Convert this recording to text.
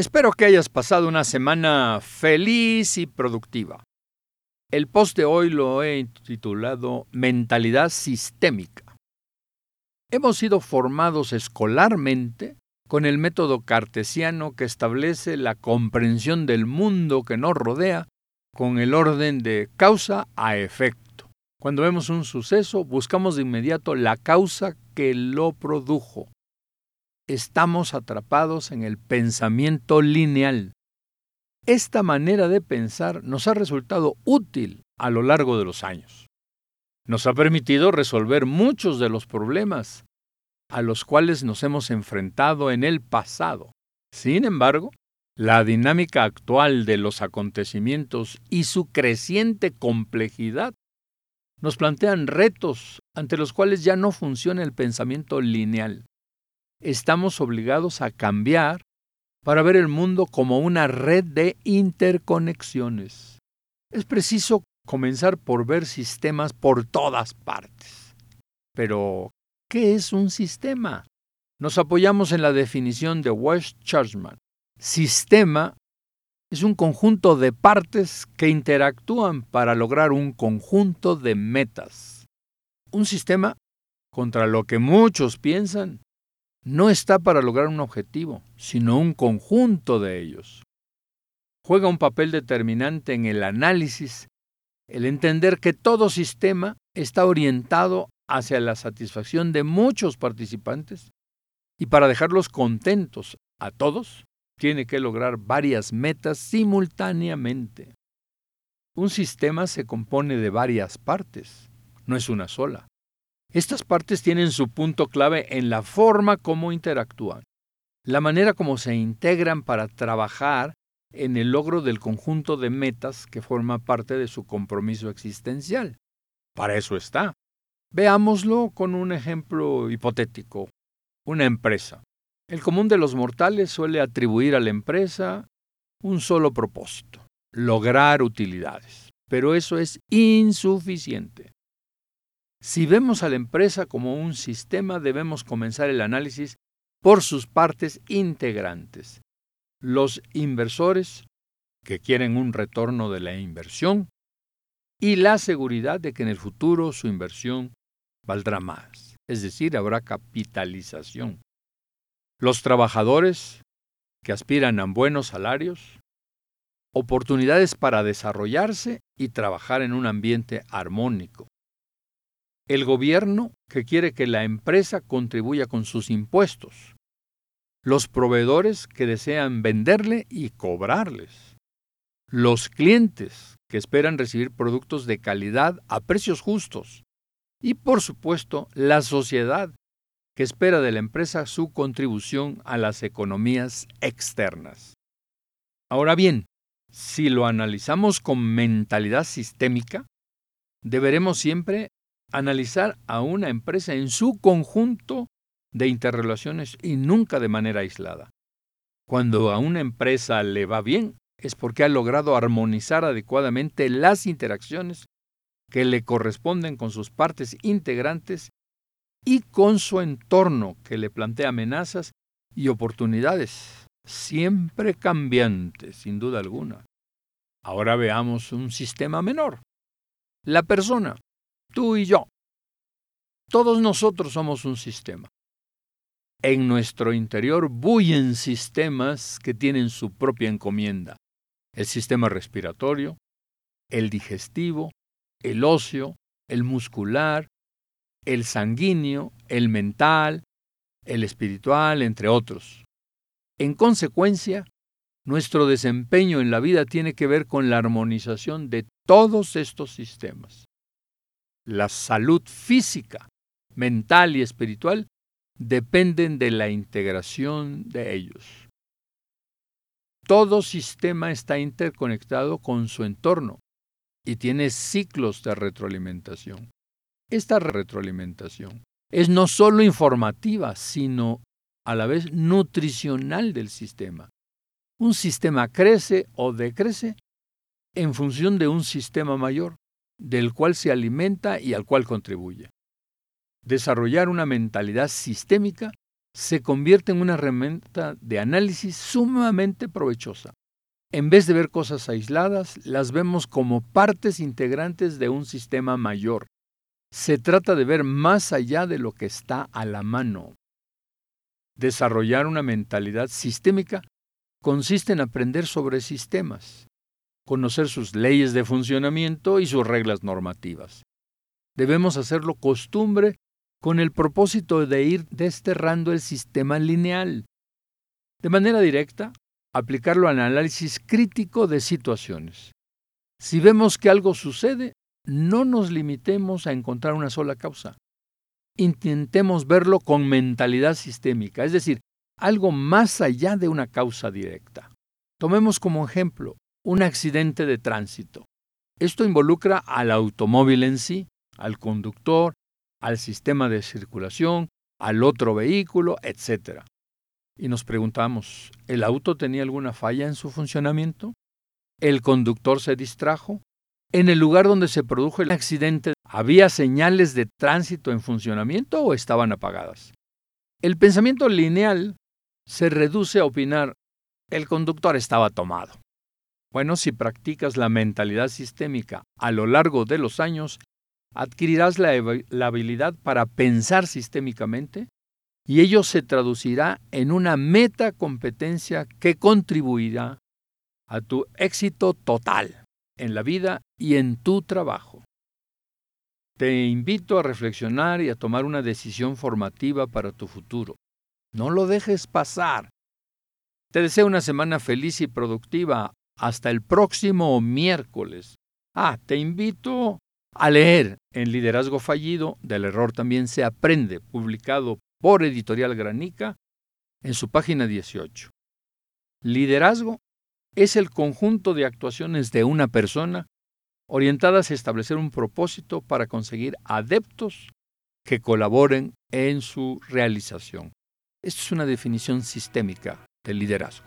Espero que hayas pasado una semana feliz y productiva. El post de hoy lo he titulado Mentalidad Sistémica. Hemos sido formados escolarmente con el método cartesiano que establece la comprensión del mundo que nos rodea con el orden de causa a efecto. Cuando vemos un suceso, buscamos de inmediato la causa que lo produjo. Estamos atrapados en el pensamiento lineal. Esta manera de pensar nos ha resultado útil a lo largo de los años. Nos ha permitido resolver muchos de los problemas a los cuales nos hemos enfrentado en el pasado. Sin embargo, la dinámica actual de los acontecimientos y su creciente complejidad nos plantean retos ante los cuales ya no funciona el pensamiento lineal. Estamos obligados a cambiar para ver el mundo como una red de interconexiones. Es preciso comenzar por ver sistemas por todas partes. Pero, ¿qué es un sistema? Nos apoyamos en la definición de West Churchman. Sistema es un conjunto de partes que interactúan para lograr un conjunto de metas. Un sistema, contra lo que muchos piensan, no está para lograr un objetivo, sino un conjunto de ellos. Juega un papel determinante en el análisis el entender que todo sistema está orientado hacia la satisfacción de muchos participantes y para dejarlos contentos a todos, tiene que lograr varias metas simultáneamente. Un sistema se compone de varias partes, no es una sola. Estas partes tienen su punto clave en la forma como interactúan, la manera como se integran para trabajar en el logro del conjunto de metas que forma parte de su compromiso existencial. Para eso está. Veámoslo con un ejemplo hipotético. Una empresa. El común de los mortales suele atribuir a la empresa un solo propósito, lograr utilidades. Pero eso es insuficiente. Si vemos a la empresa como un sistema, debemos comenzar el análisis por sus partes integrantes. Los inversores, que quieren un retorno de la inversión, y la seguridad de que en el futuro su inversión valdrá más, es decir, habrá capitalización. Los trabajadores, que aspiran a buenos salarios, oportunidades para desarrollarse y trabajar en un ambiente armónico el gobierno que quiere que la empresa contribuya con sus impuestos, los proveedores que desean venderle y cobrarles, los clientes que esperan recibir productos de calidad a precios justos. Y por supuesto la sociedad que espera de la empresa su contribución a las economías externas. Ahora bien, si lo analizamos con mentalidad sistémica, deberemos siempre analizar a una empresa en su conjunto de interrelaciones y nunca de manera aislada. Cuando a una empresa le va bien, es porque ha logrado armonizar adecuadamente las interacciones que le corresponden con sus partes integrantes y con su entorno que le plantea amenazas y oportunidades, siempre cambiantes, sin duda alguna. Ahora veamos un sistema menor. La persona, tú y yo. Todos nosotros somos un sistema. En nuestro interior bullen sistemas que tienen su propia encomienda. El sistema respiratorio, el digestivo, el óseo, el muscular, el sanguíneo, el mental, el espiritual, entre otros. En consecuencia, nuestro desempeño en la vida tiene que ver con la armonización de todos estos sistemas la salud física, mental y espiritual dependen de la integración de ellos. Todo sistema está interconectado con su entorno y tiene ciclos de retroalimentación. Esta retroalimentación es no solo informativa, sino a la vez nutricional del sistema. Un sistema crece o decrece en función de un sistema mayor del cual se alimenta y al cual contribuye. Desarrollar una mentalidad sistémica se convierte en una herramienta de análisis sumamente provechosa. En vez de ver cosas aisladas, las vemos como partes integrantes de un sistema mayor. Se trata de ver más allá de lo que está a la mano. Desarrollar una mentalidad sistémica consiste en aprender sobre sistemas, conocer sus leyes de funcionamiento y sus reglas normativas. Debemos hacerlo costumbre con el propósito de ir desterrando el sistema lineal. De manera directa, aplicarlo al análisis crítico de situaciones. Si vemos que algo sucede, no nos limitemos a encontrar una sola causa. Intentemos verlo con mentalidad sistémica, es decir, algo más allá de una causa directa. Tomemos como ejemplo un accidente de tránsito. Esto involucra al automóvil en sí, al conductor, al sistema de circulación, al otro vehículo, etc. Y nos preguntamos, ¿el auto tenía alguna falla en su funcionamiento? ¿El conductor se distrajo? ¿En el lugar donde se produjo el accidente había señales de tránsito en funcionamiento o estaban apagadas? El pensamiento lineal se reduce a opinar, el conductor estaba tomado. Bueno, si practicas la mentalidad sistémica a lo largo de los años, adquirirás la, habilidad para pensar sistémicamente y ello se traducirá en una meta competencia que contribuirá a tu éxito total en la vida y en tu trabajo. Te invito a reflexionar y a tomar una decisión formativa para tu futuro. No lo dejes pasar. Te deseo una semana feliz y productiva. Hasta el próximo miércoles. Ah, te invito a leer en Liderazgo Fallido, del error también se aprende, publicado por Editorial Granica en su página 18. Liderazgo es el conjunto de actuaciones de una persona orientadas a establecer un propósito para conseguir adeptos que colaboren en su realización. Esto es una definición sistémica del liderazgo.